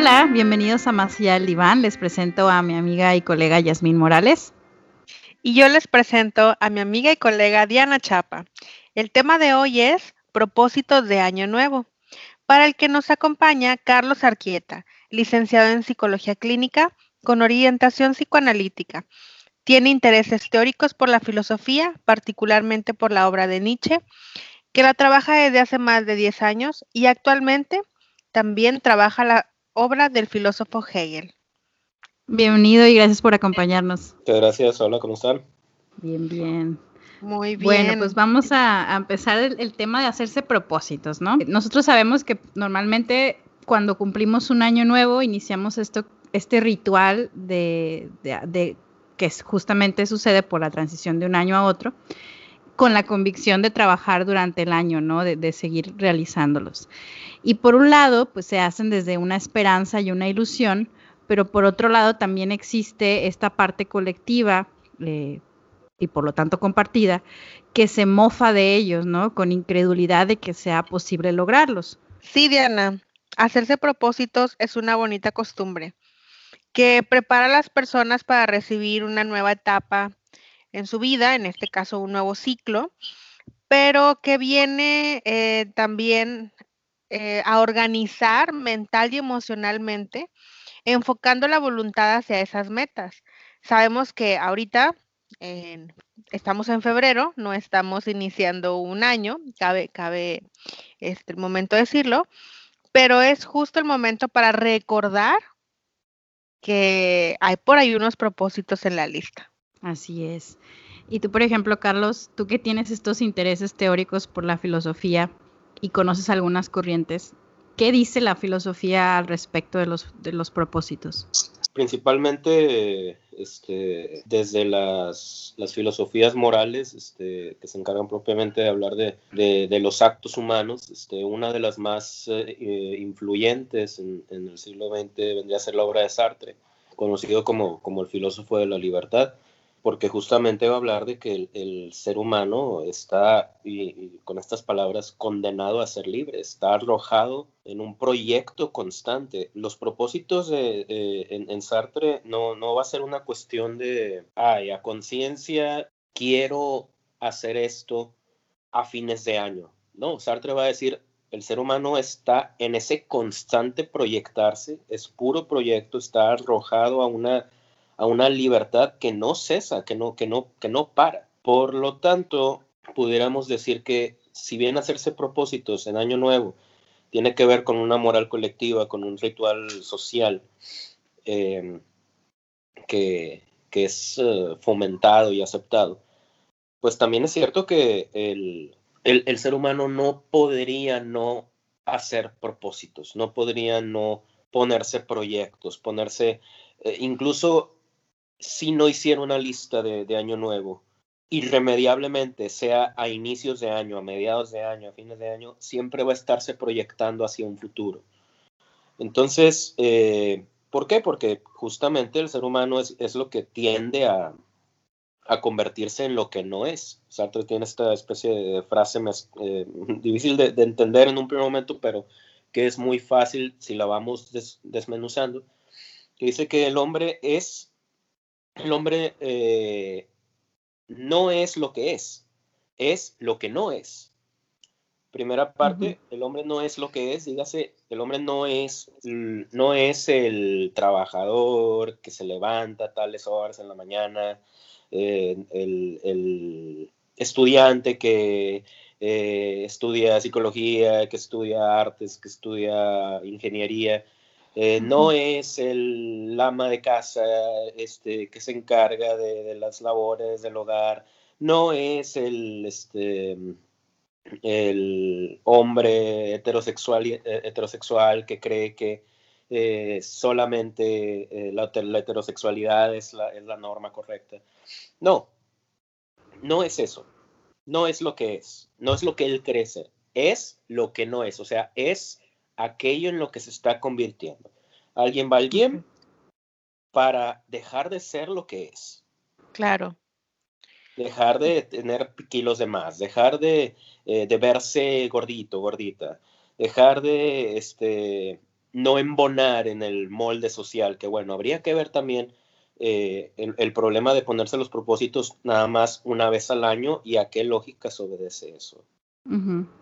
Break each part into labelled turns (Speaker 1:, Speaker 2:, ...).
Speaker 1: Hola, bienvenidos a del diván. Les presento a mi amiga y colega Yasmín Morales.
Speaker 2: Y yo les presento a mi amiga y colega Diana Chapa. El tema de hoy es propósitos de Año Nuevo, para el que nos acompaña Carlos Arquieta, licenciado en Psicología Clínica con orientación psicoanalítica. Tiene intereses teóricos por la filosofía, particularmente por la obra de Nietzsche, que la trabaja desde hace más de 10 años y actualmente también trabaja la obra del filósofo Hegel.
Speaker 1: Bienvenido y gracias por acompañarnos.
Speaker 3: Muchas gracias, hola, ¿cómo están?
Speaker 1: Bien, bien.
Speaker 2: Muy bien.
Speaker 1: Bueno, pues vamos a, empezar el, tema de hacerse propósitos, ¿no? Nosotros sabemos que normalmente cuando cumplimos un año nuevo iniciamos esto, este ritual de, de que justamente sucede por la transición de un año a otro con la convicción de trabajar durante el año, ¿no? De, seguir realizándolos. Y por un lado, pues se hacen desde una esperanza y una ilusión, pero por otro lado también existe esta parte colectiva eh, y por lo tanto compartida, que se mofa de ellos, ¿no? Con incredulidad de que sea posible lograrlos.
Speaker 2: Sí, Diana, hacerse propósitos es una bonita costumbre que prepara a las personas para recibir una nueva etapa en su vida, en este caso un nuevo ciclo, pero que viene eh, también eh, a organizar mental y emocionalmente, enfocando la voluntad hacia esas metas. Sabemos que ahorita estamos en febrero, no estamos iniciando un año, cabe, cabe este, el momento de decirlo, pero es justo el momento para recordar que hay por ahí unos propósitos en la lista.
Speaker 1: Así es. Y tú, por ejemplo, Carlos, tú que tienes estos intereses teóricos por la filosofía y conoces algunas corrientes, ¿qué dice la filosofía al respecto de los, de los propósitos?
Speaker 3: Principalmente este, desde las, filosofías morales este, que se encargan propiamente de hablar de, los actos humanos, este, una de las más eh, eh, influyentes en, en, el siglo XX vendría a ser la obra de Sartre, conocido como, como el filósofo de la libertad porque justamente va a hablar de que el, ser humano está, y, con estas palabras, condenado a ser libre, está arrojado en un proyecto constante. Los propósitos en, Sartre no, no va a ser una cuestión de, ay, a conciencia quiero hacer esto a fines de año. No, Sartre va a decir, el ser humano está en ese constante proyectarse, es puro proyecto, está arrojado a una a una libertad que no cesa, que no, que no, que no para. Por lo tanto, pudiéramos decir que si bien hacerse propósitos en Año Nuevo tiene que ver con una moral colectiva, con un ritual social em, que, es eh, fomentado y aceptado, pues también es cierto que el, el, ser humano no podría no hacer propósitos, no podría no ponerse proyectos, ponerse, eh, incluso si no hiciera una lista de, año nuevo, irremediablemente, sea a inicios de año, a mediados de año, a fines de año, siempre va a estarse proyectando hacia un futuro. Entonces, eh, ¿por qué? Porque justamente el ser humano es, lo que tiende a, convertirse en lo que no es. Sartre tiene esta especie de frase eh, difícil de, entender en un primer momento, pero que es muy fácil si la vamos desmenuzando, que dice que el hombre es el hombre eh, no es lo que es, es lo que no es. Primera parte, el hombre no es lo que es, dígase, el hombre no es, no es el trabajador que se levanta a tales horas en la mañana, eh, el, estudiante que eh, estudia psicología, que estudia artes, que estudia ingeniería, eh, no es el ama de casa este, que se encarga de, las labores del hogar, no es el, este, el hombre heterosexual, eh, heterosexual que cree que eh, solamente la, heterosexualidad es la, es la norma correcta. No, no es eso, no es lo que es, no es lo que él cree ser, es lo que no es, o sea, es aquello en lo que se está convirtiendo. Alguien va alguien para dejar de ser lo que es.
Speaker 2: Claro.
Speaker 3: Dejar de tener kilos de más, dejar de, eh, verse gordito, gordita, dejar de, este, no embonar en el molde social, que bueno, habría que ver también eh, el, problema de ponerse los propósitos nada más una vez al año y a qué lógica se obedece eso.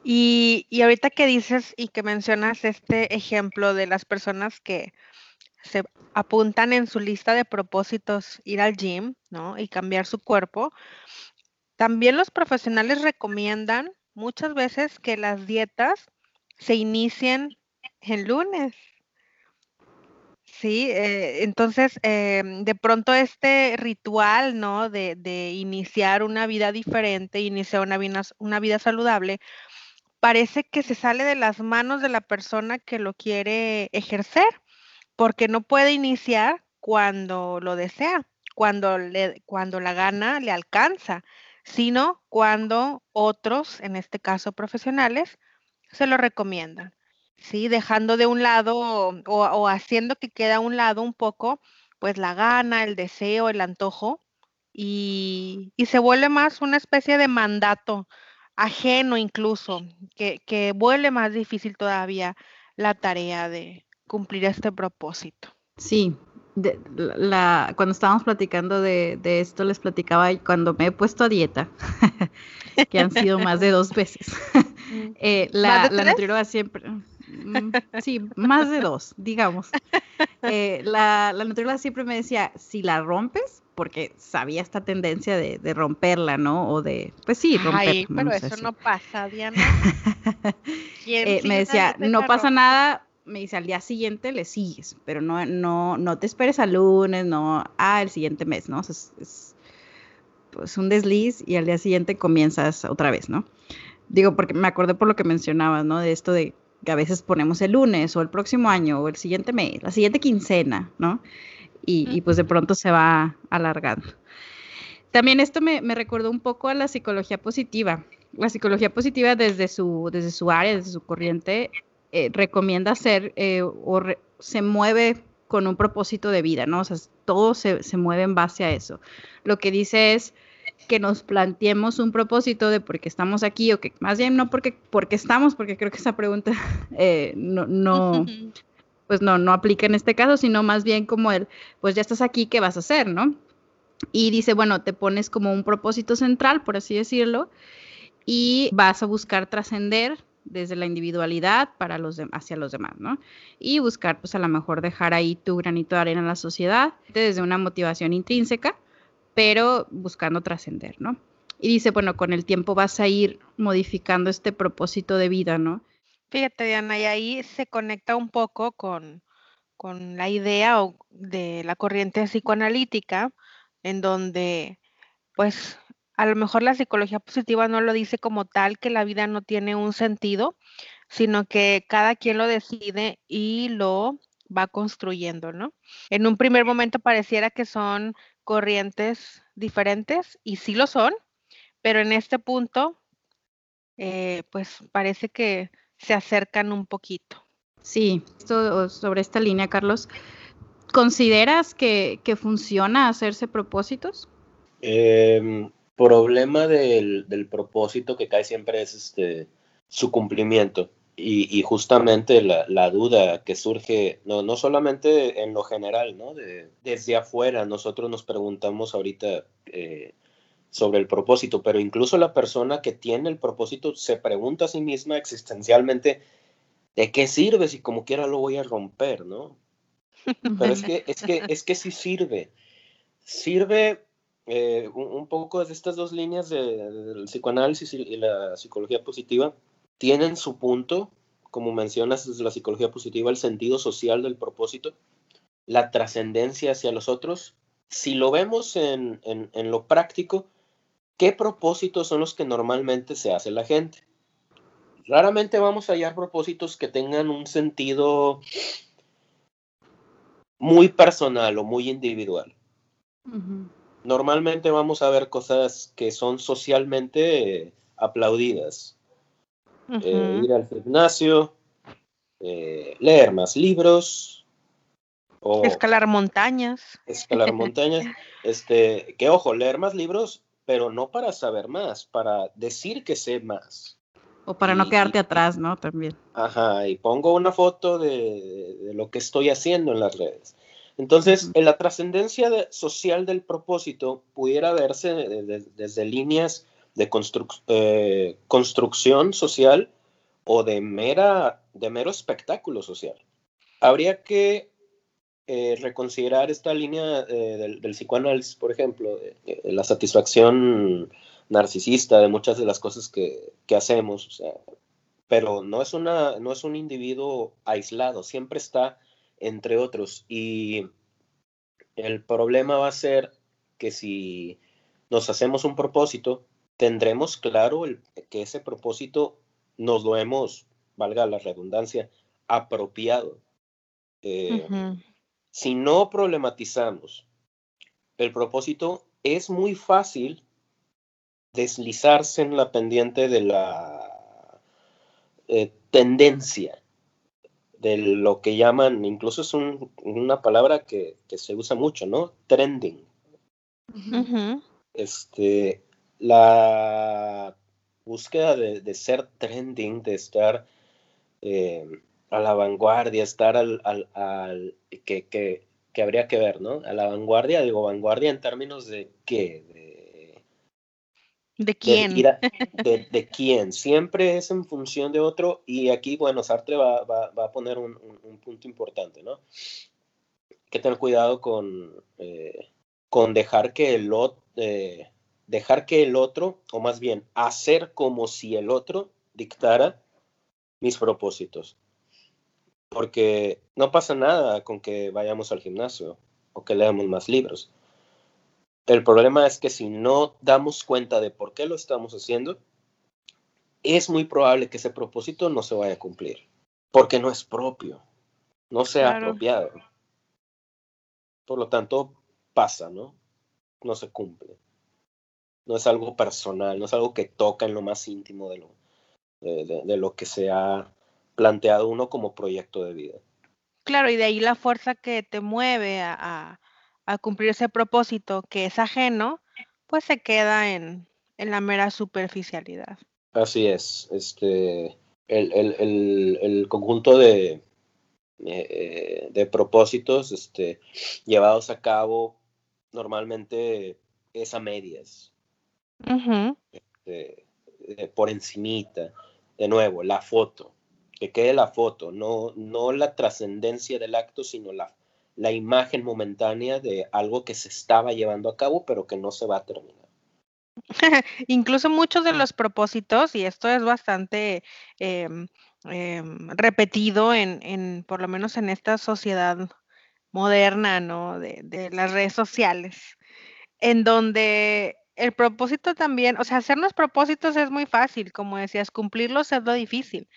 Speaker 2: Y, y, ahorita que dices y que mencionas este ejemplo de las personas que se apuntan en su lista de propósitos ir al gym, ¿no? Y cambiar su cuerpo, también los profesionales recomiendan muchas veces que las dietas se inicien el lunes. Sí, eh, entonces em, de pronto este ritual, ¿no? De, de, iniciar una vida diferente, iniciar una vida, una vida saludable, parece que se sale de las manos de la persona que lo quiere ejercer, porque no puede iniciar cuando lo desea, cuando, le, cuando la gana le alcanza, sino cuando otros, en este caso profesionales, se lo recomiendan. ¿Sí? Dejando de un lado o, haciendo que quede a un lado un poco, pues la gana, el deseo, el antojo, y, se vuelve más una especie de mandato ajeno incluso, que, que vuelve más difícil todavía la tarea de cumplir este propósito.
Speaker 1: Sí, la, cuando estábamos platicando de, esto, les platicaba cuando me he puesto a dieta, que han sido más de dos veces.
Speaker 2: Eh, la, la nutrióloga siempre,
Speaker 1: sí, más de dos, digamos. Eh, la, la nutrióloga siempre me decía, si la rompes, porque sabía esta tendencia de, romperla, ¿no? O de, pues sí, romperla. Ay,
Speaker 2: pero eso no pasa, Diana.
Speaker 1: Eh, me decía, no pasa nada, me dice, al día siguiente le sigues, pero no, no, no te esperes al lunes, no, ah, el siguiente mes, ¿no? es, es pues un desliz y al día siguiente comienzas otra vez, ¿no? Digo, porque me acordé por lo que mencionabas, ¿no? De esto de que a veces ponemos el lunes o el próximo año o el siguiente mes, la siguiente quincena, ¿no? Y, pues de pronto se va alargando. También esto me, me, recordó un poco a la psicología positiva. La psicología positiva desde su, desde su área, desde su corriente, eh, recomienda hacer eh, o se mueve con un propósito de vida, ¿no? O sea, todo se, se mueve en base a eso. Lo que dice es, que nos planteemos un propósito de por qué estamos aquí o que más bien no porque, porque estamos, porque creo que esa pregunta eh, no, no, pues no, no aplica en este caso, sino más bien como el, pues ya estás aquí, ¿qué vas a hacer, no? Y dice, bueno, te pones como un propósito central, por así decirlo, y vas a buscar trascender desde la individualidad para los hacia los demás, ¿no? Y buscar, pues a lo mejor dejar ahí tu granito de arena en la sociedad desde una motivación intrínseca pero buscando trascender, ¿no? Y dice, bueno, con el tiempo vas a ir modificando este propósito de vida, ¿no?
Speaker 2: Fíjate, Diana, y ahí se conecta un poco con, con la idea de la corriente psicoanalítica, en donde, pues, a lo mejor la psicología positiva no lo dice como tal, que la vida no tiene un sentido, sino que cada quien lo decide y lo va construyendo, ¿no? En un primer momento pareciera que son corrientes diferentes y sí lo son, pero en este punto, eh, pues parece que se acercan un poquito.
Speaker 1: Sí, esto, sobre esta línea, Carlos, ¿consideras que, funciona hacerse propósitos?
Speaker 3: Eh, problema del, del, propósito que cae siempre es este su cumplimiento. Y, justamente la, duda que surge, no, no solamente en lo general, ¿no? De, desde afuera, nosotros nos preguntamos ahorita eh, sobre el propósito, pero incluso la persona que tiene el propósito se pregunta a sí misma existencialmente, ¿de qué sirve si como quiera lo voy a romper, ¿no? Pero es que, es que, es que sí sirve. Sirve eh, un, poco de estas dos líneas del psicoanálisis y la psicología positiva tienen su punto, como mencionas desde la psicología positiva, el sentido social del propósito, la trascendencia hacia los otros. Si lo vemos en, lo práctico, ¿qué propósitos son los que normalmente se hace la gente? Raramente vamos a hallar propósitos que tengan un sentido muy personal o muy individual. Normalmente vamos a ver cosas que son socialmente aplaudidas. Eh, ir al gimnasio, eh, leer más libros.
Speaker 2: O escalar montañas.
Speaker 3: Escalar montañas. Este, que ojo, leer más libros, pero no para saber más, para decir que sé más.
Speaker 1: O para no quedarte atrás, ¿no? También.
Speaker 3: Ajá, y pongo una foto de, lo que estoy haciendo en las redes. Entonces, en la trascendencia social del propósito pudiera verse desde líneas de eh, construcción social o de, mera, de mero espectáculo social. Habría que eh, reconsiderar esta línea eh, del, psicoanálisis, por ejemplo, la satisfacción narcisista de muchas de las cosas que, hacemos, pero no es, una, no es un individuo aislado, siempre está entre otros y el problema va a ser que si nos hacemos un propósito, tendremos claro que ese propósito nos lo hemos, valga la redundancia, apropiado. Eh, si no problematizamos el propósito, es muy fácil deslizarse en la pendiente de la eh, tendencia, de lo que llaman, incluso es una palabra que, se usa mucho, ¿no? Trending. Este, la búsqueda de, ser trending, de estar eh, a la vanguardia, estar al, al, que, que, que, habría que ver, ¿no? A la vanguardia, digo, vanguardia en términos de qué,
Speaker 2: ¿De quién?
Speaker 3: De, quién. Siempre es en función de otro y aquí, bueno, Sartre va, a poner un, punto importante, ¿no? que tener cuidado con, eh, con dejar que el otro, eh, dejar que el otro, o más bien, hacer como si el otro dictara mis propósitos. Porque no pasa nada con que vayamos al gimnasio o que leamos más libros. El problema es que si no damos cuenta de por qué lo estamos haciendo, es muy probable que ese propósito no se vaya a cumplir, porque no es propio, no sea apropiado. Por lo tanto, pasa, ¿no? No se cumple. No es algo personal, no es algo que toca en lo más íntimo de lo, de, lo que se ha planteado uno como proyecto de vida.
Speaker 2: Claro, y de ahí la fuerza que te mueve a a cumplir ese propósito que es ajeno, pues se queda en, la mera superficialidad.
Speaker 3: Así es. Este, el, conjunto de, eh, de propósitos este, llevados a cabo normalmente es a medias. Este, eh, por encimita. De nuevo, la foto. Que quede la foto, no, no la trascendencia del acto, sino la, la imagen momentánea de algo que se estaba llevando a cabo, pero que no se va a terminar.
Speaker 2: Incluso muchos de los propósitos, y esto es bastante em, em, repetido en, por lo menos en esta sociedad moderna, ¿no? De, de las redes sociales, en donde el propósito también, o sea, hacernos propósitos es muy fácil, como decías, cumplirlos es lo difícil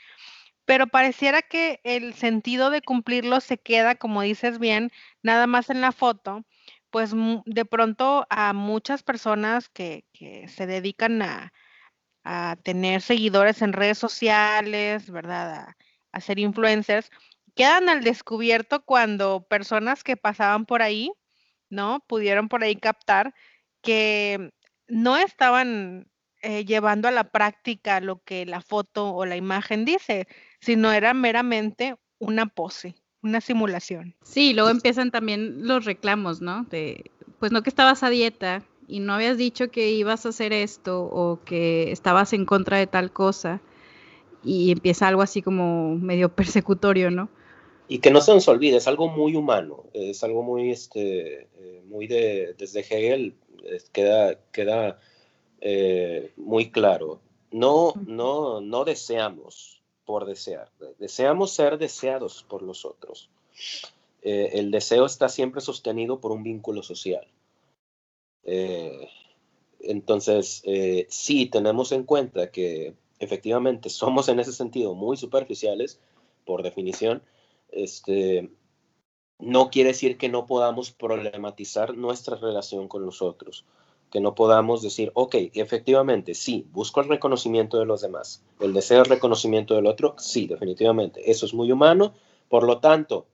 Speaker 2: pero pareciera que el sentido de cumplirlo se queda, como dices bien, nada más en la foto, pues de pronto a muchas personas que, se dedican a, tener seguidores en redes sociales, ¿verdad? A, ser influencers, quedan al descubierto cuando personas que pasaban por ahí, ¿no? Pudieron por ahí captar que no estaban eh, llevando a la práctica lo que la foto o la imagen dice, sino era meramente una pose, una simulación.
Speaker 1: Sí, luego empiezan también los reclamos, ¿no? De, pues no que estabas a dieta y no habías dicho que ibas a hacer esto o que estabas en contra de tal cosa y empieza algo así como medio persecutorio, ¿no?
Speaker 3: Y que no se nos olvide, es algo muy humano, es algo muy, este, eh, muy de, desde Hegel, queda, queda eh, muy claro. No, no, no deseamos por desear, deseamos ser deseados por los otros. Eh, el deseo está siempre sostenido por un vínculo social. Eh, entonces, sí tenemos en cuenta que efectivamente somos en ese sentido muy superficiales, por definición, este, no quiere decir que no podamos problematizar nuestra relación con los otros que no podamos decir, ok, efectivamente, sí, busco el reconocimiento de los demás. El deseo de reconocimiento del otro, sí, definitivamente. Eso es muy humano. Por lo tanto,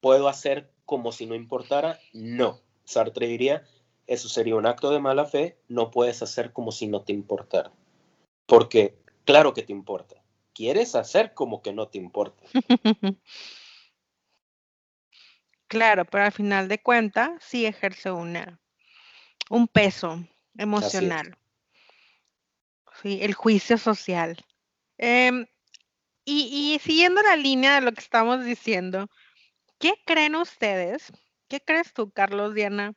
Speaker 3: ¿puedo hacer como si no importara? No. Sartre diría, eso sería un acto de mala fe, no puedes hacer como si no te importara. Porque Claro que te importa. Quieres hacer como que no te importa.
Speaker 2: claro, pero al final de cuentas sí ejerce una, un peso emocional. Sí, el juicio social. Em, y, y siguiendo la línea de lo que estamos diciendo, ¿qué creen ustedes? ¿Qué crees tú, Carlos, Diana?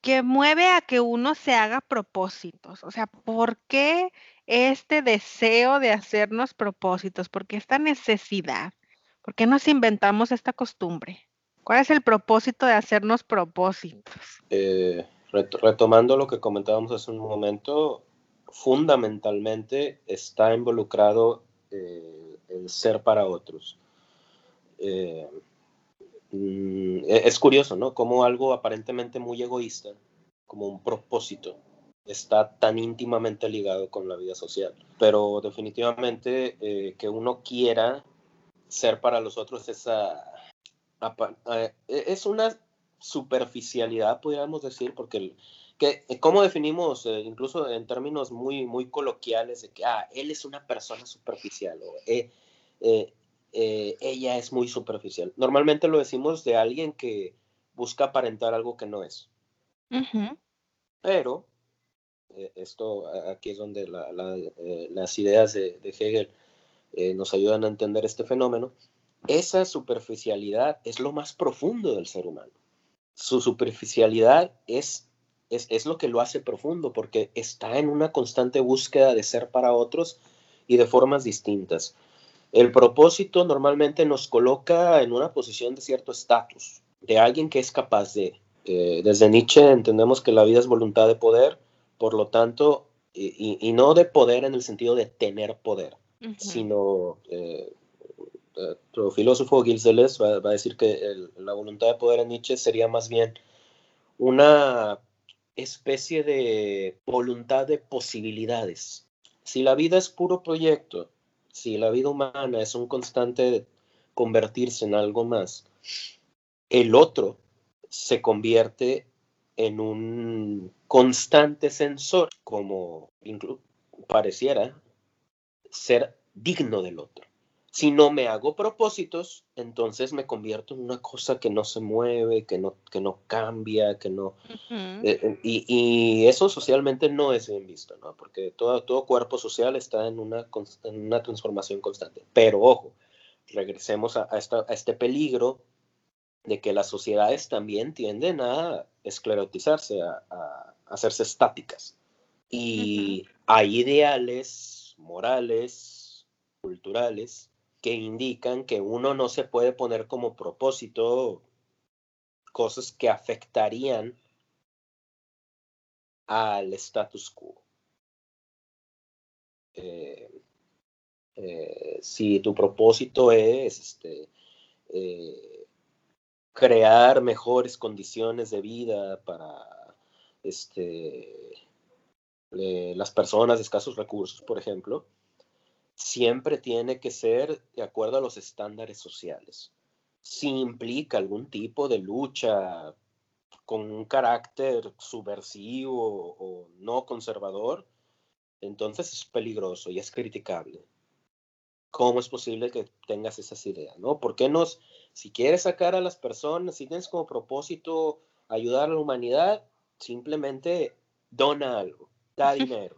Speaker 2: que mueve a que uno se haga propósitos. O sea, ¿por qué este deseo de hacernos propósitos? ¿Por qué esta necesidad? ¿Por qué nos inventamos esta costumbre? ¿Cuál es el propósito de hacernos propósitos?
Speaker 3: Eh, retomando lo que comentábamos hace un momento, fundamentalmente está involucrado eh, el ser para otros. Eh, mm, e-, es curioso, ¿no? Como algo aparentemente muy egoísta, como un propósito, está tan íntimamente ligado con la vida social. Pero definitivamente que uno quiera ser para los otros esa, es una superficialidad, podríamos decir, porque que, ¿cómo definimos, eh, incluso en términos muy, muy coloquiales, de que, ah, él es una persona superficial o eh, eh, ella es muy superficial? Normalmente lo decimos de alguien que busca aparentar algo que no es. Pero, esto aquí es donde las ideas de, de Hegel nos ayudan a entender este fenómeno. Esa superficialidad es lo más profundo del ser humano. Su superficialidad es es, lo que lo hace profundo, porque está en una constante búsqueda de ser para otros y de formas distintas. El propósito normalmente nos coloca en una posición de cierto estatus, de alguien que es capaz de. Eh, desde Nietzsche entendemos que la vida es voluntad de poder, por lo tanto, y, no de poder en el sentido de tener poder, sino eh, otro filósofo, Gilles Deleuze, va, a decir que la voluntad de poder en Nietzsche sería más bien una especie de voluntad de posibilidades. Si la vida es puro proyecto, si la vida humana es un constante convertirse en algo más, el otro se convierte en un constante sensor, como pareciera ser digno del otro. Si no me hago propósitos, entonces me convierto en una cosa que no se mueve, que no, que no cambia, que no... Eh, eh, y, eso socialmente no es bien visto, ¿no? Porque todo, todo cuerpo social está en una, en una transformación constante. Pero ojo, regresemos a, este peligro de que las sociedades también tienden a esclerotizarse, a, hacerse estáticas. Y hay ideales morales, culturales, que indican que uno no se puede poner como propósito cosas que afectarían al status quo. Eh, eh, si tu propósito es este, eh, crear mejores condiciones de vida para este, las personas de escasos recursos, por ejemplo, siempre tiene que ser de acuerdo a los estándares sociales. Si implica algún tipo de lucha con un carácter subversivo o no conservador, entonces es peligroso y es criticable. ¿Cómo es posible que tengas esas ideas? ¿no? ¿Por qué nos, si quieres sacar a las personas, si tienes como propósito ayudar a la humanidad, simplemente dona algo, da dinero?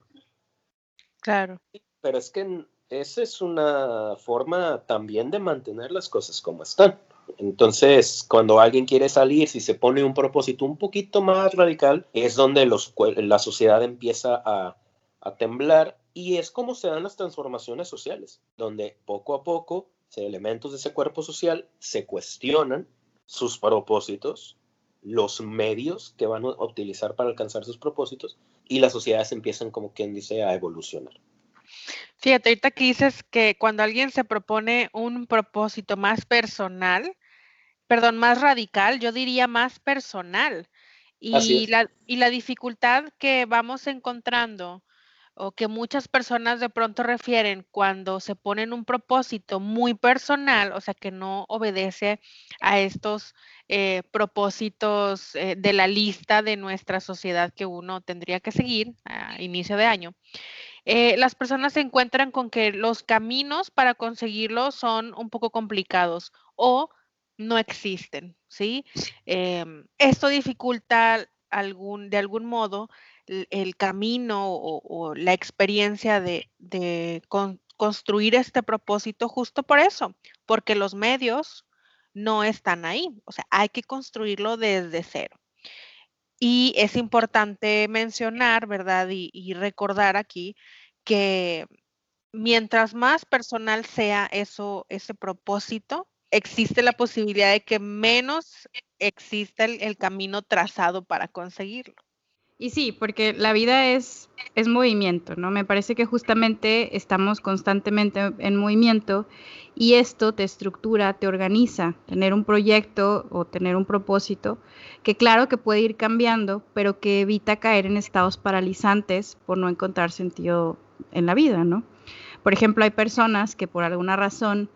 Speaker 2: Claro.
Speaker 3: Pero es que esa es una forma también de mantener las cosas como están. Entonces, cuando alguien quiere salir, si se pone un propósito un poquito más radical, es donde los, la sociedad empieza a, a temblar y es como se dan las transformaciones sociales, donde poco a poco elementos de ese cuerpo social se cuestionan sus propósitos, los medios que van a utilizar para alcanzar sus propósitos y las sociedades empiezan, como quien dice, a evolucionar.
Speaker 2: Fíjate, ahorita que dices que cuando alguien se propone un propósito más personal, perdón, más radical, yo diría más personal. Y la, y la dificultad que vamos encontrando o que muchas personas de pronto refieren cuando se ponen un propósito muy personal, o sea, que no obedece a estos eh, propósitos eh, de la lista de nuestra sociedad que uno tendría que seguir a inicio de año, eh, las personas se encuentran con que los caminos para conseguirlo son un poco complicados o no existen, ¿sí? Em, esto dificulta algún, de algún modo el, camino o, la experiencia de, construir este propósito justo por eso, porque los medios no están ahí, o sea, hay que construirlo desde cero. Y es importante mencionar, ¿verdad? Y, recordar aquí que mientras más personal sea eso, ese propósito, existe la posibilidad de que menos exista el, camino trazado para conseguirlo.
Speaker 1: Y sí, porque la vida es, es movimiento, ¿no? Me parece que justamente estamos constantemente en movimiento y esto te estructura, te organiza, tener un proyecto o tener un propósito que claro que puede ir cambiando, pero que evita caer en estados paralizantes por no encontrar sentido en la vida, ¿no? Por ejemplo, hay personas que por alguna razón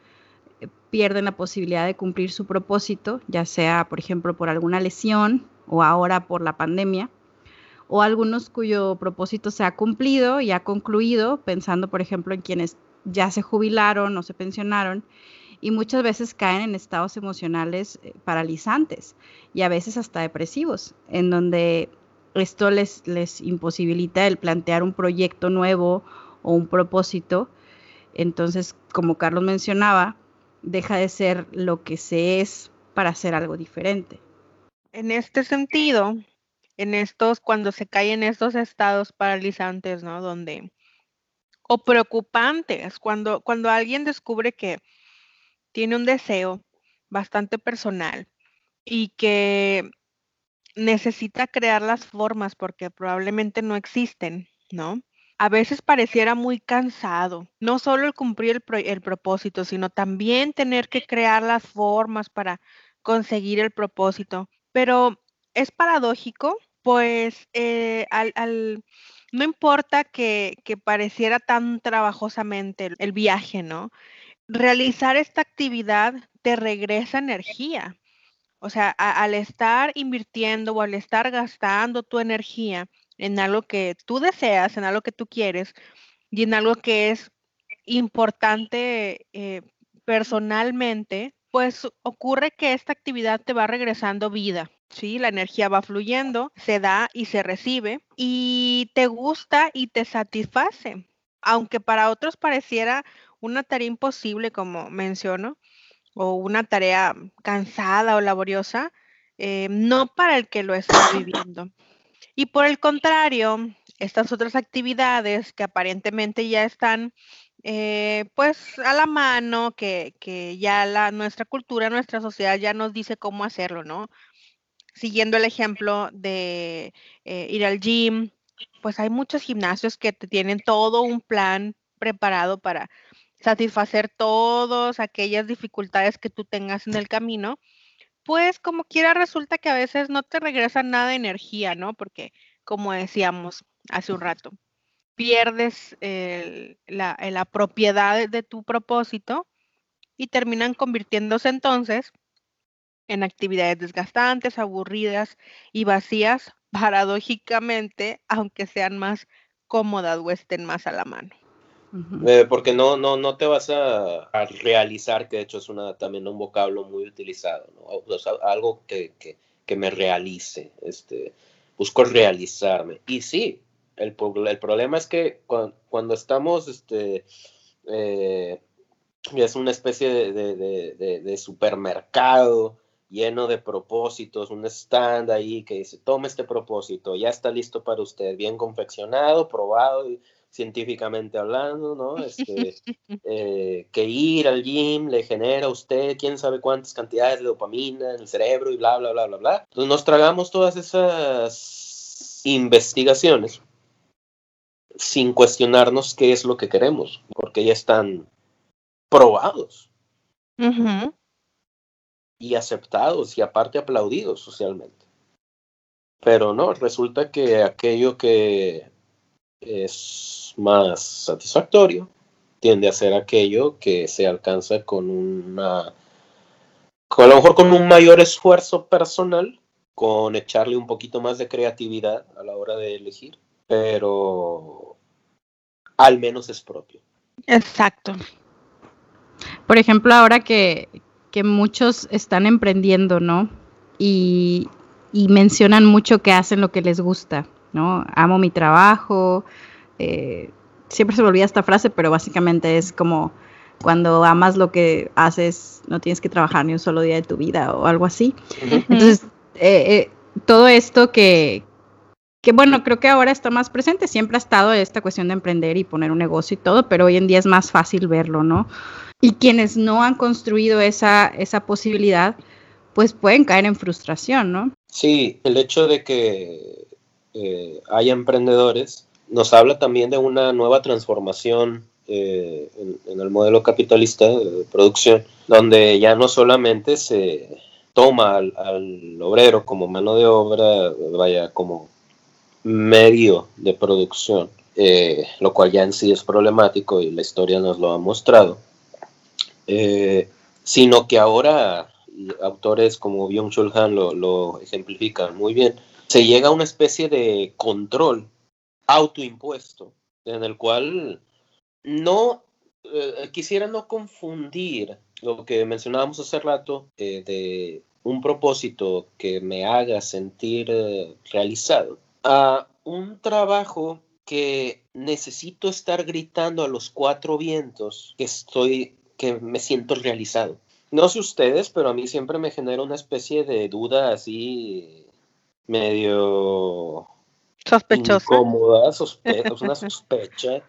Speaker 1: eh, pierden la posibilidad de cumplir su propósito, ya sea, por ejemplo, por alguna lesión o ahora por la pandemia, o algunos cuyo propósito se ha cumplido y ha concluido, pensando, por ejemplo, en quienes ya se jubilaron o se pensionaron y muchas veces caen en estados emocionales eh, paralizantes y a veces hasta depresivos, en donde esto les, les imposibilita el plantear un proyecto nuevo o un propósito. Entonces, como Carlos mencionaba, deja de ser lo que se es para hacer algo diferente.
Speaker 2: En este sentido, en estos, cuando se caen estos estados paralizantes, ¿no? Donde, o preocupantes, cuando, cuando alguien descubre que tiene un deseo bastante personal y que necesita crear las formas porque probablemente no existen, ¿no? A veces pareciera muy cansado, no solo el cumplir el, propósito, sino también tener que crear las formas para conseguir el propósito. Pero es paradójico, pues eh, al, no importa que, pareciera tan trabajosamente el viaje, ¿no? realizar esta actividad te regresa energía. O sea, al estar invirtiendo o al estar gastando tu energía en algo que tú deseas, en algo que tú quieres y en algo que es importante eh, personalmente, pues ocurre que esta actividad te va regresando vida. Sí, la energía va fluyendo, se da y se recibe y te gusta y te satisface. Aunque para otros pareciera una tarea imposible, como menciono, o una tarea cansada o laboriosa, eh, no para el que lo está viviendo. Y por el contrario, estas otras actividades que aparentemente ya están eh, pues a la mano, que, ya la, nuestra cultura, nuestra sociedad ya nos dice cómo hacerlo, ¿no? Siguiendo el ejemplo de eh, ir al gym, pues hay muchos gimnasios que te tienen todo un plan preparado para satisfacer todas aquellas dificultades que tú tengas en el camino, pues como quiera resulta que a veces no te regresa nada de energía, ¿no? Porque como decíamos hace un rato, pierdes la, la propiedad de tu propósito y terminan convirtiéndose entonces en actividades desgastantes, aburridas y vacías, paradójicamente, aunque sean más cómodas o estén más a la mano.
Speaker 3: Eh, porque no, no, no te vas a, realizar, que de hecho es una, también un vocablo muy utilizado, algo que, me realice, este, busco realizarme. Y sí, el, el problema es que cuando, estamos, este, eh, es una especie de, supermercado lleno de propósitos, un stand ahí que dice, tome este propósito, ya está listo para usted, bien confeccionado, probado, y científicamente hablando, ¿no? Este, eh, que ir al gym le genera a usted quién sabe cuántas cantidades de dopamina en el cerebro y bla, bla, bla, bla, bla. Entonces nos tragamos todas esas investigaciones sin cuestionarnos qué es lo que queremos, porque ya están probados y aceptados y aparte aplaudidos socialmente. Pero no, resulta que aquello que es más satisfactorio, tiende a ser aquello que se alcanza con una, con, a lo mejor con un mayor esfuerzo personal, con echarle un poquito más de creatividad a la hora de elegir, pero al menos es propio.
Speaker 2: Exacto.
Speaker 1: Por ejemplo, ahora que, que muchos están emprendiendo, ¿no? Y, y, mencionan mucho que hacen lo que les gusta, ¿no? Amo mi trabajo. Eh, siempre se me olvida esta frase, pero básicamente es como cuando amas lo que haces, no tienes que trabajar ni un solo día de tu vida o algo así. Entonces, eh, eh, todo esto que, que bueno, creo que ahora está más presente, siempre ha estado esta cuestión de emprender y poner un negocio y todo, pero hoy en día es más fácil verlo, ¿no? Y quienes no han construido esa, esa posibilidad, pues pueden caer en frustración, ¿no?
Speaker 3: Sí, el hecho de que eh, haya emprendedores nos habla también de una nueva transformación eh, en, el modelo capitalista de producción, donde ya no solamente se toma al, obrero como mano de obra, vaya, como medio de producción, eh, lo cual ya en sí es problemático y la historia nos lo ha mostrado, eh, sino que ahora autores como Byung-Chul lo, lo, ejemplifican muy bien, se llega a una especie de control autoimpuesto en el cual no eh, quisiera no confundir lo que mencionábamos hace rato de un propósito que me haga sentir realizado a un trabajo que necesito estar gritando a los cuatro vientos que estoy, que me siento realizado. No sé ustedes, pero a mí siempre me genera una especie de duda así medio
Speaker 2: sospechosa,
Speaker 3: incómoda, una sospecha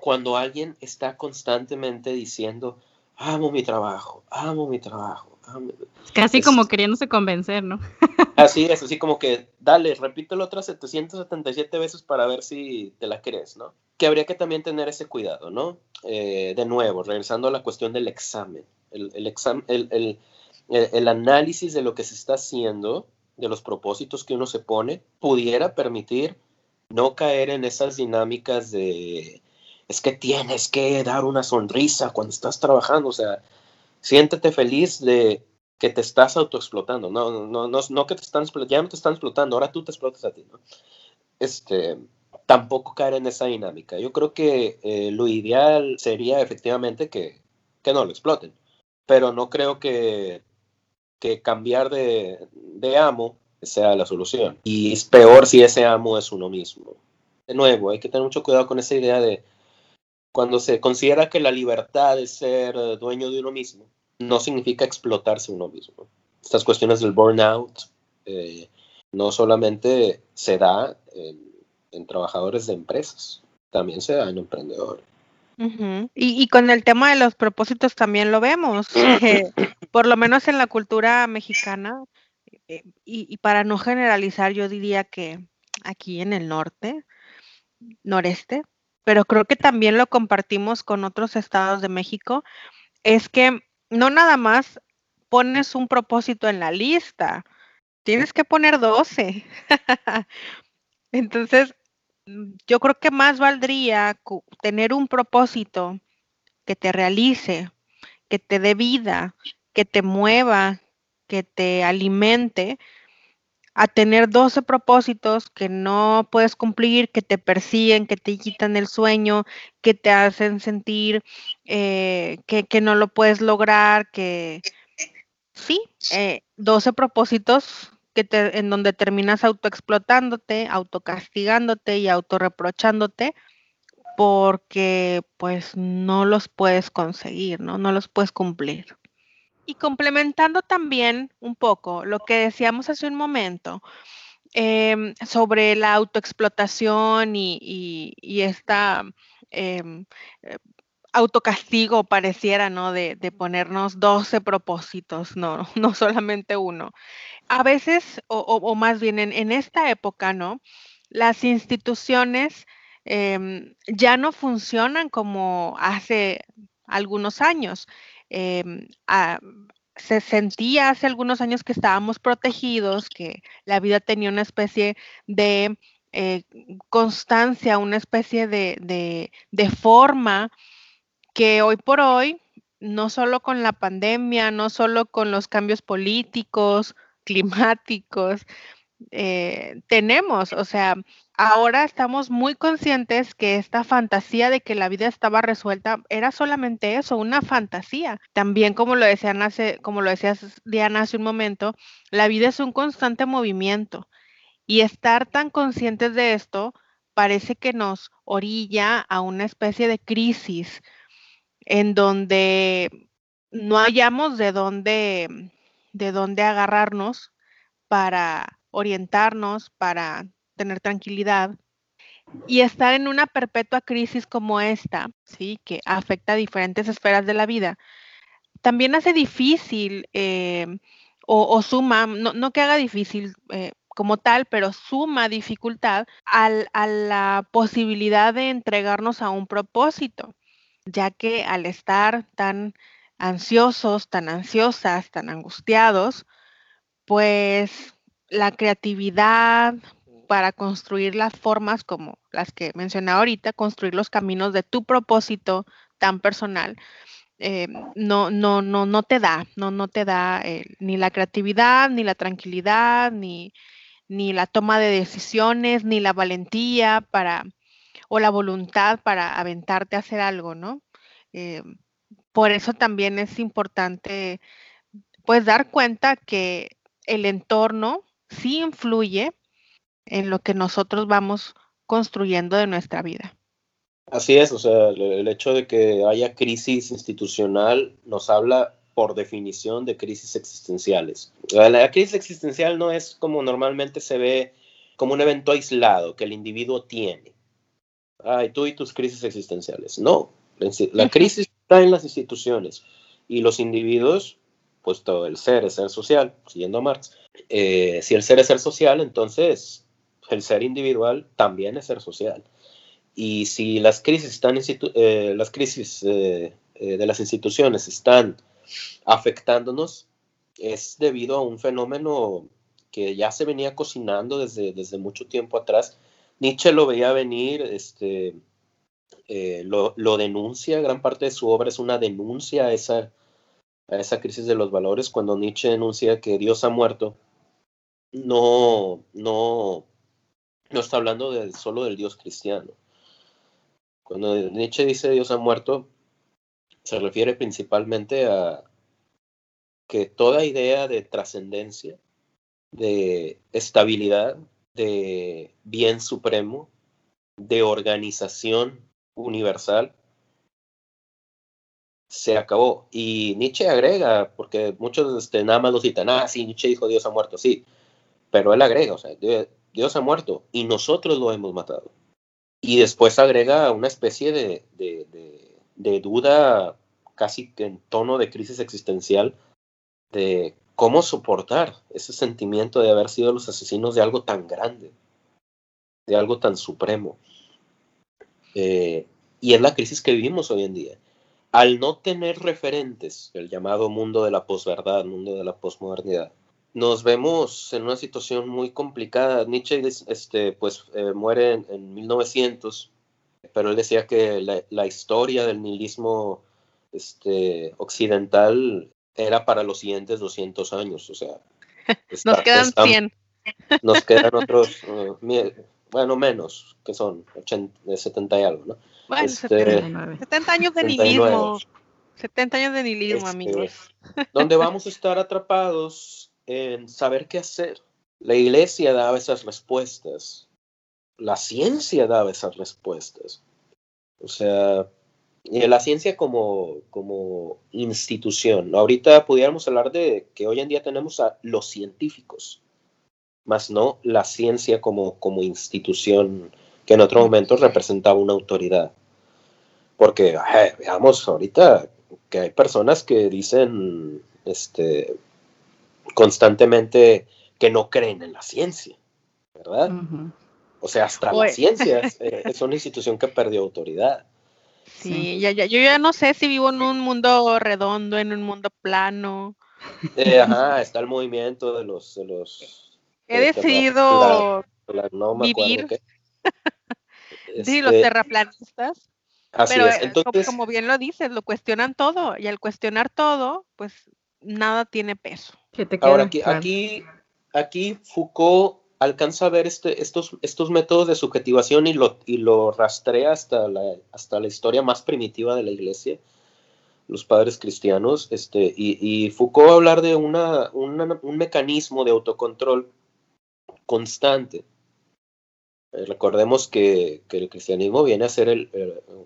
Speaker 3: cuando alguien está constantemente diciendo amo mi trabajo, amo mi trabajo,
Speaker 1: Casi como queriéndose convencer, ¿no?
Speaker 3: así es, así como que, dale, repítelo otras 777 veces para ver si te la crees, ¿no? Que habría que también tener ese cuidado, ¿no? Eh, de nuevo, regresando a la cuestión del examen. El, el, el, análisis de lo que se está haciendo, de los propósitos que uno se pone, pudiera permitir no caer en esas dinámicas de es que tienes que dar una sonrisa cuando estás trabajando, o sea, siéntete feliz de que te estás autoexplotando, no, no, no, no que te están ya no te están explotando, ahora tú te explotas a ti, ¿no? Este, tampoco caer en esa dinámica. Yo creo que eh, lo ideal sería efectivamente que, que, no lo exploten, pero no creo que, que cambiar de, de amo sea la solución. Y es peor si ese amo es uno mismo. De nuevo, hay que tener mucho cuidado con esa idea de cuando se considera que la libertad es ser dueño de uno mismo, no significa explotarse uno mismo. Estas cuestiones del burnout eh, no solamente se da en, trabajadores de empresas, también se da en emprendedores.
Speaker 2: y, con el tema de los propósitos también lo vemos, por lo menos en la cultura mexicana, eh, y, para no generalizar, yo diría que aquí en el norte, noreste, pero creo que también lo compartimos con otros estados de México, es que no nada más pones un propósito en la lista, tienes que poner 12. Entonces, mm, yo creo que más valdría tener un propósito que te realice, que te dé vida, que te mueva, que te alimente, a tener 12 propósitos que no puedes cumplir, que te persiguen, que te quitan el sueño, que te hacen sentir eh, que, no lo puedes lograr, que sí, 12 eh, propósitos en donde terminas autoexplotándote, autocastigándote y autorreprochándote porque pues no los puedes conseguir, ¿no? No los puedes cumplir. Y complementando también un poco lo que decíamos hace un momento em, sobre la autoexplotación y, y, esta em, eh, autocastigo pareciera, ¿no? De, ponernos 12 propósitos, no, no solamente uno. A veces, o, más bien en, esta época, ¿no? Las instituciones em, ya no funcionan como hace algunos años. Em, se sentía hace algunos años que estábamos protegidos, que la vida tenía una especie de eh, constancia, una especie de, forma que hoy por hoy, no solo con la pandemia, no solo con los cambios políticos, climáticos, eh, tenemos, o sea, ahora estamos muy conscientes que esta fantasía de que la vida estaba resuelta era solamente eso, una fantasía. También como lo decían hace, como lo decías Diana hace un momento, la vida es un constante movimiento y estar tan conscientes de esto parece que nos orilla a una especie de crisis en donde no hallamos de dónde de dónde agarrarnos para orientarnos, para tener tranquilidad y estar en una perpetua crisis como esta, ¿sí? que afecta a diferentes esferas de la vida, también hace difícil eh, o, suma, no, que haga difícil eh, como tal, pero suma dificultad a la posibilidad de entregarnos a un propósito, ya que al estar tan ansiosos, tan ansiosas, tan angustiados, pues la creatividad, para construir las formas como las que mencioné ahorita, construir los caminos de tu propósito tan personal, eh, no, no, no, no te da, no, no te da eh, ni la creatividad, ni la tranquilidad, ni, ni la toma de decisiones, ni la valentía para, o la voluntad para aventarte a hacer algo, ¿no? Eh, por eso también es importante, pues, dar cuenta que el entorno sí influye en lo que nosotros vamos construyendo de nuestra vida.
Speaker 3: Así es, o sea, el hecho de que haya crisis institucional nos habla por definición de crisis existenciales. La crisis existencial no es como normalmente se ve como un evento aislado que el individuo tiene. Ay, tú y tus crisis existenciales. No, la crisis está en las instituciones y los individuos, pues todo el ser es ser social, siguiendo a Marx. Eh, si el ser es ser social, entonces el ser individual también es ser social. Y si las crisis, están eh, las crisis eh, eh, de las instituciones están afectándonos, es debido a un fenómeno que ya se venía cocinando desde, desde mucho tiempo atrás. Nietzsche lo veía venir, este, lo, lo, denuncia, gran parte de su obra es una denuncia a esa, a esa crisis de los valores. Cuando Nietzsche denuncia que Dios ha muerto, no, no no está hablando de, solo del Dios cristiano. Cuando Nietzsche dice Dios ha muerto, se refiere principalmente a que toda idea de trascendencia, de estabilidad, de bien supremo, de organización universal, se acabó. Y Nietzsche agrega, porque muchos este, nada más lo citan, ah, sí, Nietzsche dijo Dios ha muerto, sí, pero él agrega, Dios ha muerto y nosotros lo hemos matado. Y después agrega una especie de, duda casi en tono de crisis existencial de cómo soportar ese sentimiento de haber sido los asesinos de algo tan grande, de algo tan supremo. Eh, y es la crisis que vivimos hoy en día. Al no tener referentes, el llamado mundo de la posverdad, mundo de la posmodernidad, nos vemos en una situación muy complicada. Nietzsche este, pues, eh, muere en, 1900, pero él decía que la, historia del nihilismo este, occidental era para los siguientes 200 años. O sea,
Speaker 2: nos quedan 100.
Speaker 3: Nos quedan otros, uh, bueno, menos, que son 80, 70 y algo, ¿no?
Speaker 2: Bueno, 70 este, años de nihilismo. 70 años de nihilismo, este, amigos.
Speaker 3: Donde vamos a estar atrapados en saber qué hacer. La iglesia daba esas respuestas, la ciencia daba esas respuestas. O sea, la ciencia como, como institución. Ahorita pudiéramos hablar de que hoy en día tenemos a los científicos, más no la ciencia como, como institución que en otro momento representaba una autoridad. Porque, veamos, ahorita que hay personas que dicen, este, constantemente que no creen en la ciencia, ¿verdad? O sea, hasta la ciencia eh, es, una institución que perdió autoridad.
Speaker 2: Sí, Ya, ya, yo ya no sé si vivo en un mundo redondo, en un mundo plano.
Speaker 3: Eh, ajá, está el movimiento de los... De los
Speaker 2: He decidido vivir. sí, los este, terraplanistas. Así pero es. Entonces, como bien lo dices, lo cuestionan todo y al cuestionar todo, pues nada tiene peso.
Speaker 3: Ahora, aquí, aquí, aquí Foucault alcanza a ver este, estos, métodos de subjetivación y lo, rastrea hasta la, historia más primitiva de la iglesia, los padres cristianos, este, y, Foucault va a hablar de un mecanismo de autocontrol constante. Eh, recordemos que, el cristianismo viene a ser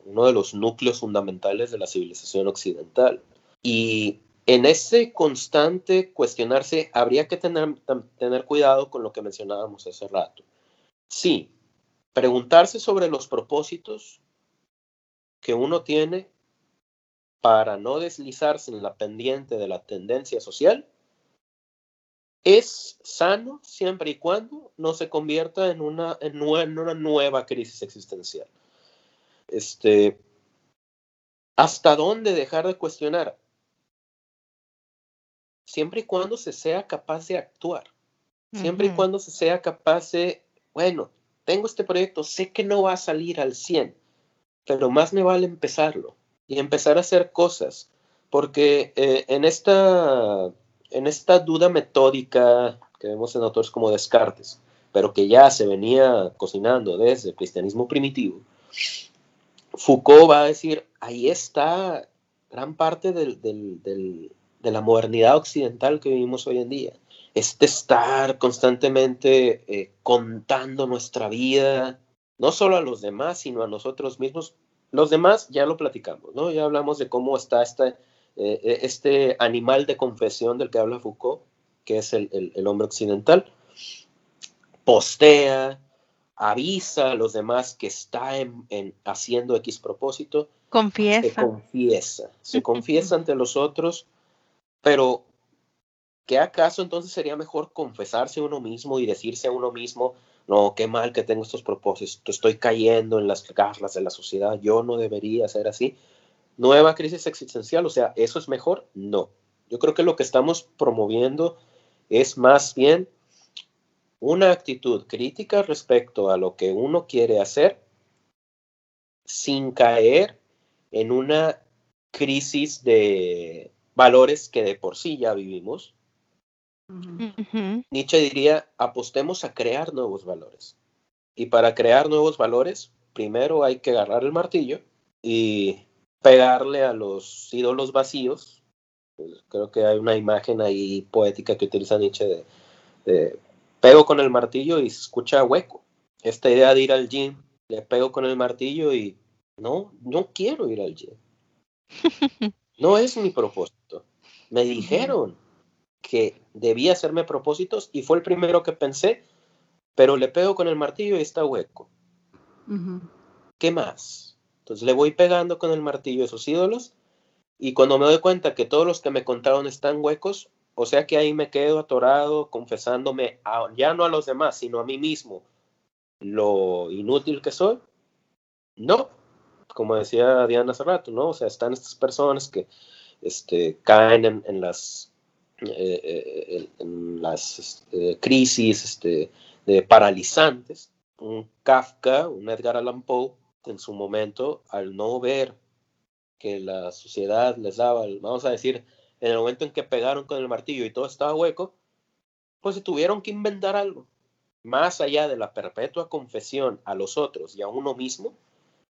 Speaker 3: uno de los núcleos fundamentales de la civilización occidental. Y en ese constante cuestionarse, habría que tener, tener cuidado con lo que mencionábamos hace rato. Sí, preguntarse sobre los propósitos que uno tiene para no deslizarse en la pendiente de la tendencia social es sano siempre y cuando no se convierta en una, en una nueva crisis existencial. Este, ¿Hasta dónde dejar de cuestionar? Siempre y cuando se sea capaz de actuar, siempre y cuando se sea capaz de, bueno, tengo este proyecto, sé que no va a salir al 100, pero más me vale empezarlo y empezar a hacer cosas, porque eh, en, esta, en esta duda metódica que vemos en autores como Descartes, pero que ya se venía cocinando desde el cristianismo primitivo, Foucault va a decir, ahí está gran parte del, de la modernidad occidental que vivimos hoy en día. Este estar constantemente eh, contando nuestra vida, no solo a los demás, sino a nosotros mismos. Los demás ya lo platicamos, ¿no? Ya hablamos de cómo está este, eh, este animal de confesión del que habla Foucault, que es el, hombre occidental. Postea, avisa a los demás que está en, haciendo X propósito.
Speaker 2: Confiesa.
Speaker 3: Se confiesa. Se confiesa ante los otros pero, ¿qué acaso entonces sería mejor confesarse a uno mismo y decirse a uno mismo, no, qué mal que tengo estos propósitos, estoy cayendo en las garras de la sociedad, yo no debería ser así? Nueva crisis existencial, o sea, ¿eso es mejor? No. Yo creo que lo que estamos promoviendo es más bien una actitud crítica respecto a lo que uno quiere hacer sin caer en una crisis de valores que de por sí ya vivimos. Nietzsche diría, apostemos a crear nuevos valores. Y para crear nuevos valores, primero hay que agarrar el martillo y pegarle a los ídolos vacíos. Pues, creo que hay una imagen ahí poética que utiliza Nietzsche de, pego con el martillo y se escucha hueco. Esta idea de ir al gym, le pego con el martillo y no, no quiero ir al gym. No es mi propósito. Me dijeron que debía hacerme propósitos y fue el primero que pensé, pero le pego con el martillo y está hueco. ¿Qué más? Entonces le voy pegando con el martillo a esos ídolos y cuando me doy cuenta que todos los que me contaron están huecos, o sea que ahí me quedo atorado confesándome ya no a los demás, sino a mí mismo lo inútil que soy. No, como decía Diana hace rato, ¿no? O sea, están estas personas que este, caen en, las, eh, eh, en las este, crisis este, de paralizantes. Un Kafka, un Edgar Allan Poe, en su momento, al no ver que la sociedad les daba, vamos a decir, en el momento en que pegaron con el martillo y todo estaba hueco, pues se tuvieron que inventar algo. Más allá de la perpetua confesión a los otros y a uno mismo,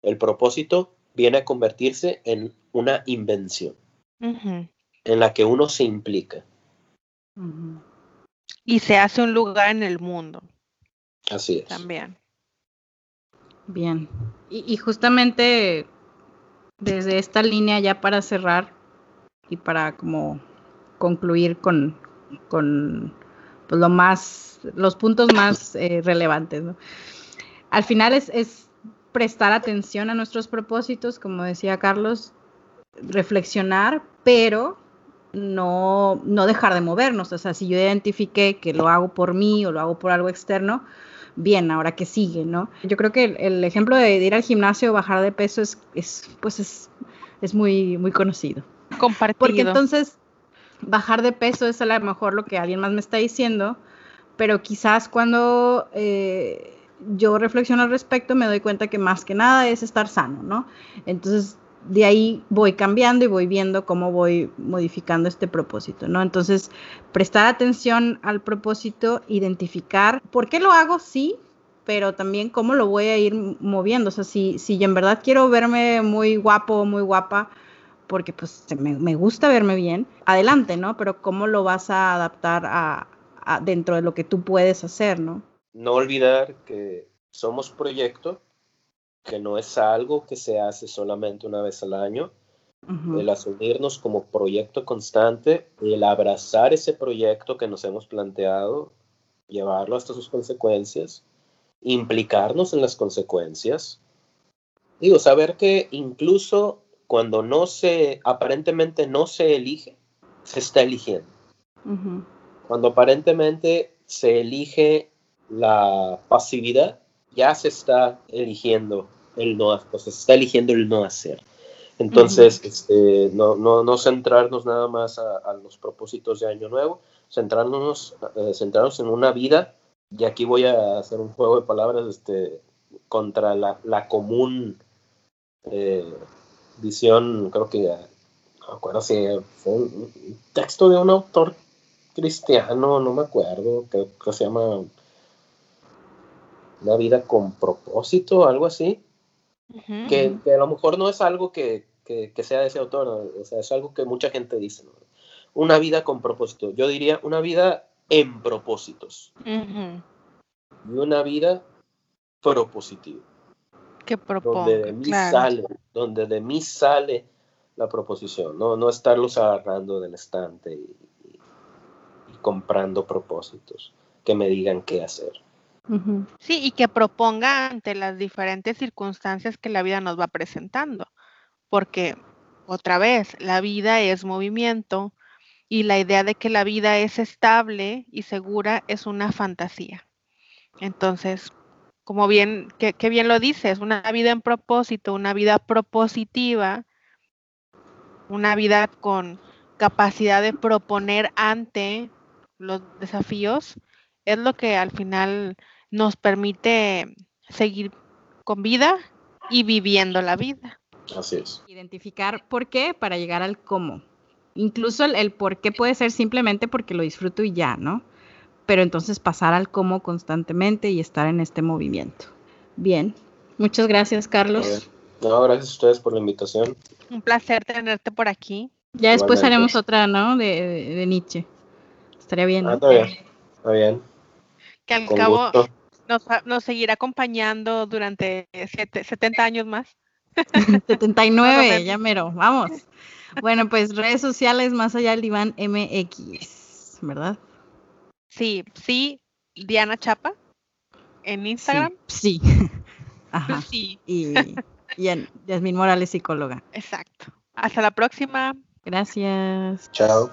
Speaker 3: el propósito viene a convertirse en una invención en la que uno se implica.
Speaker 2: Y se hace un lugar en el mundo.
Speaker 3: Así es.
Speaker 2: También.
Speaker 1: Bien. Y, justamente desde esta línea ya para cerrar y para como concluir con, con pues, lo más, los puntos más eh, relevantes. Al final es prestar atención a nuestros propósitos, como decía Carlos, reflexionar, pero no, no dejar de movernos. O sea, si yo identifiqué que lo hago por mí o lo hago por algo externo, bien, ahora que sigue, ¿no? Yo creo que el, ejemplo de, ir al gimnasio o bajar de peso es, es pues es, es, muy, muy conocido.
Speaker 2: Compartido.
Speaker 1: Porque entonces bajar de peso es a lo mejor lo que alguien más me está diciendo, pero quizás cuando eh, yo reflexiono al respecto, me doy cuenta que más que nada es estar sano, ¿no? Entonces, de ahí voy cambiando y voy viendo cómo voy modificando este propósito, ¿no? Entonces, prestar atención al propósito, identificar por qué lo hago, sí, pero también cómo lo voy a ir moviendo. O sea, si, si en verdad quiero verme muy guapo, muy guapa, porque pues me, gusta verme bien, adelante, ¿no? Pero cómo lo vas a adaptar a, dentro de lo que tú puedes hacer, ¿no?
Speaker 3: No olvidar que somos proyecto, que no es algo que se hace solamente una vez al año, el asumirnos como proyecto constante, el abrazar ese proyecto que nos hemos planteado, llevarlo hasta sus consecuencias, implicarnos en las consecuencias. Digo, saber que incluso cuando no se, aparentemente no se elige, se está eligiendo. Cuando aparentemente se elige la pasividad, ya se está eligiendo el no, pues se está eligiendo el no hacer. Entonces, este, no, no, no, centrarnos nada más a, los propósitos de Año Nuevo, centrarnos, eh, centrarnos en una vida, y aquí voy a hacer un juego de palabras este, contra la, la común eh, visión, creo que, no me acuerdo si fue un texto de un autor cristiano, no me acuerdo, creo que se llama Una vida con propósito, algo así, que, a lo mejor no es algo que, sea de ese autor, o sea, es algo que mucha gente dice, Una vida con propósito, yo diría una vida en propósitos. Y una vida propositiva.
Speaker 2: Que proponga.
Speaker 3: Donde de mí sale, donde de mí sale la proposición, no, no estarlos agarrando del estante y, comprando propósitos que me digan qué hacer.
Speaker 2: Sí, y que proponga ante las diferentes circunstancias que la vida nos va presentando, porque otra vez, la vida es movimiento y la idea de que la vida es estable y segura es una fantasía. Entonces, como bien, que, bien lo dices, una vida en propósito, una vida propositiva, una vida con capacidad de proponer ante los desafíos, es lo que al final nos permite seguir con vida y viviendo la vida.
Speaker 3: Así es.
Speaker 1: Identificar por qué para llegar al cómo. Incluso el, el por qué puede ser simplemente porque lo disfruto y ya, ¿no? pero entonces pasar al cómo constantemente y estar en este movimiento. Bien, muchas gracias Carlos.
Speaker 3: No, gracias a ustedes por la invitación.
Speaker 2: Un placer tenerte por aquí.
Speaker 1: Ya después haremos otra, ¿no? De, Nietzsche. Estaría bien.
Speaker 3: Ah, está bien. Está bien.
Speaker 2: Que al cabo nos, seguirá acompañando durante 70 años más.
Speaker 1: 79, ya mero, vamos. Bueno, pues redes sociales más allá del diván MX, ¿verdad?
Speaker 2: Sí, sí, Diana Chapa en Instagram.
Speaker 1: Sí. Ajá. Sí. Y, y en Yasmin Morales, psicóloga.
Speaker 2: Exacto. Hasta la próxima.
Speaker 1: Gracias.
Speaker 3: Chao.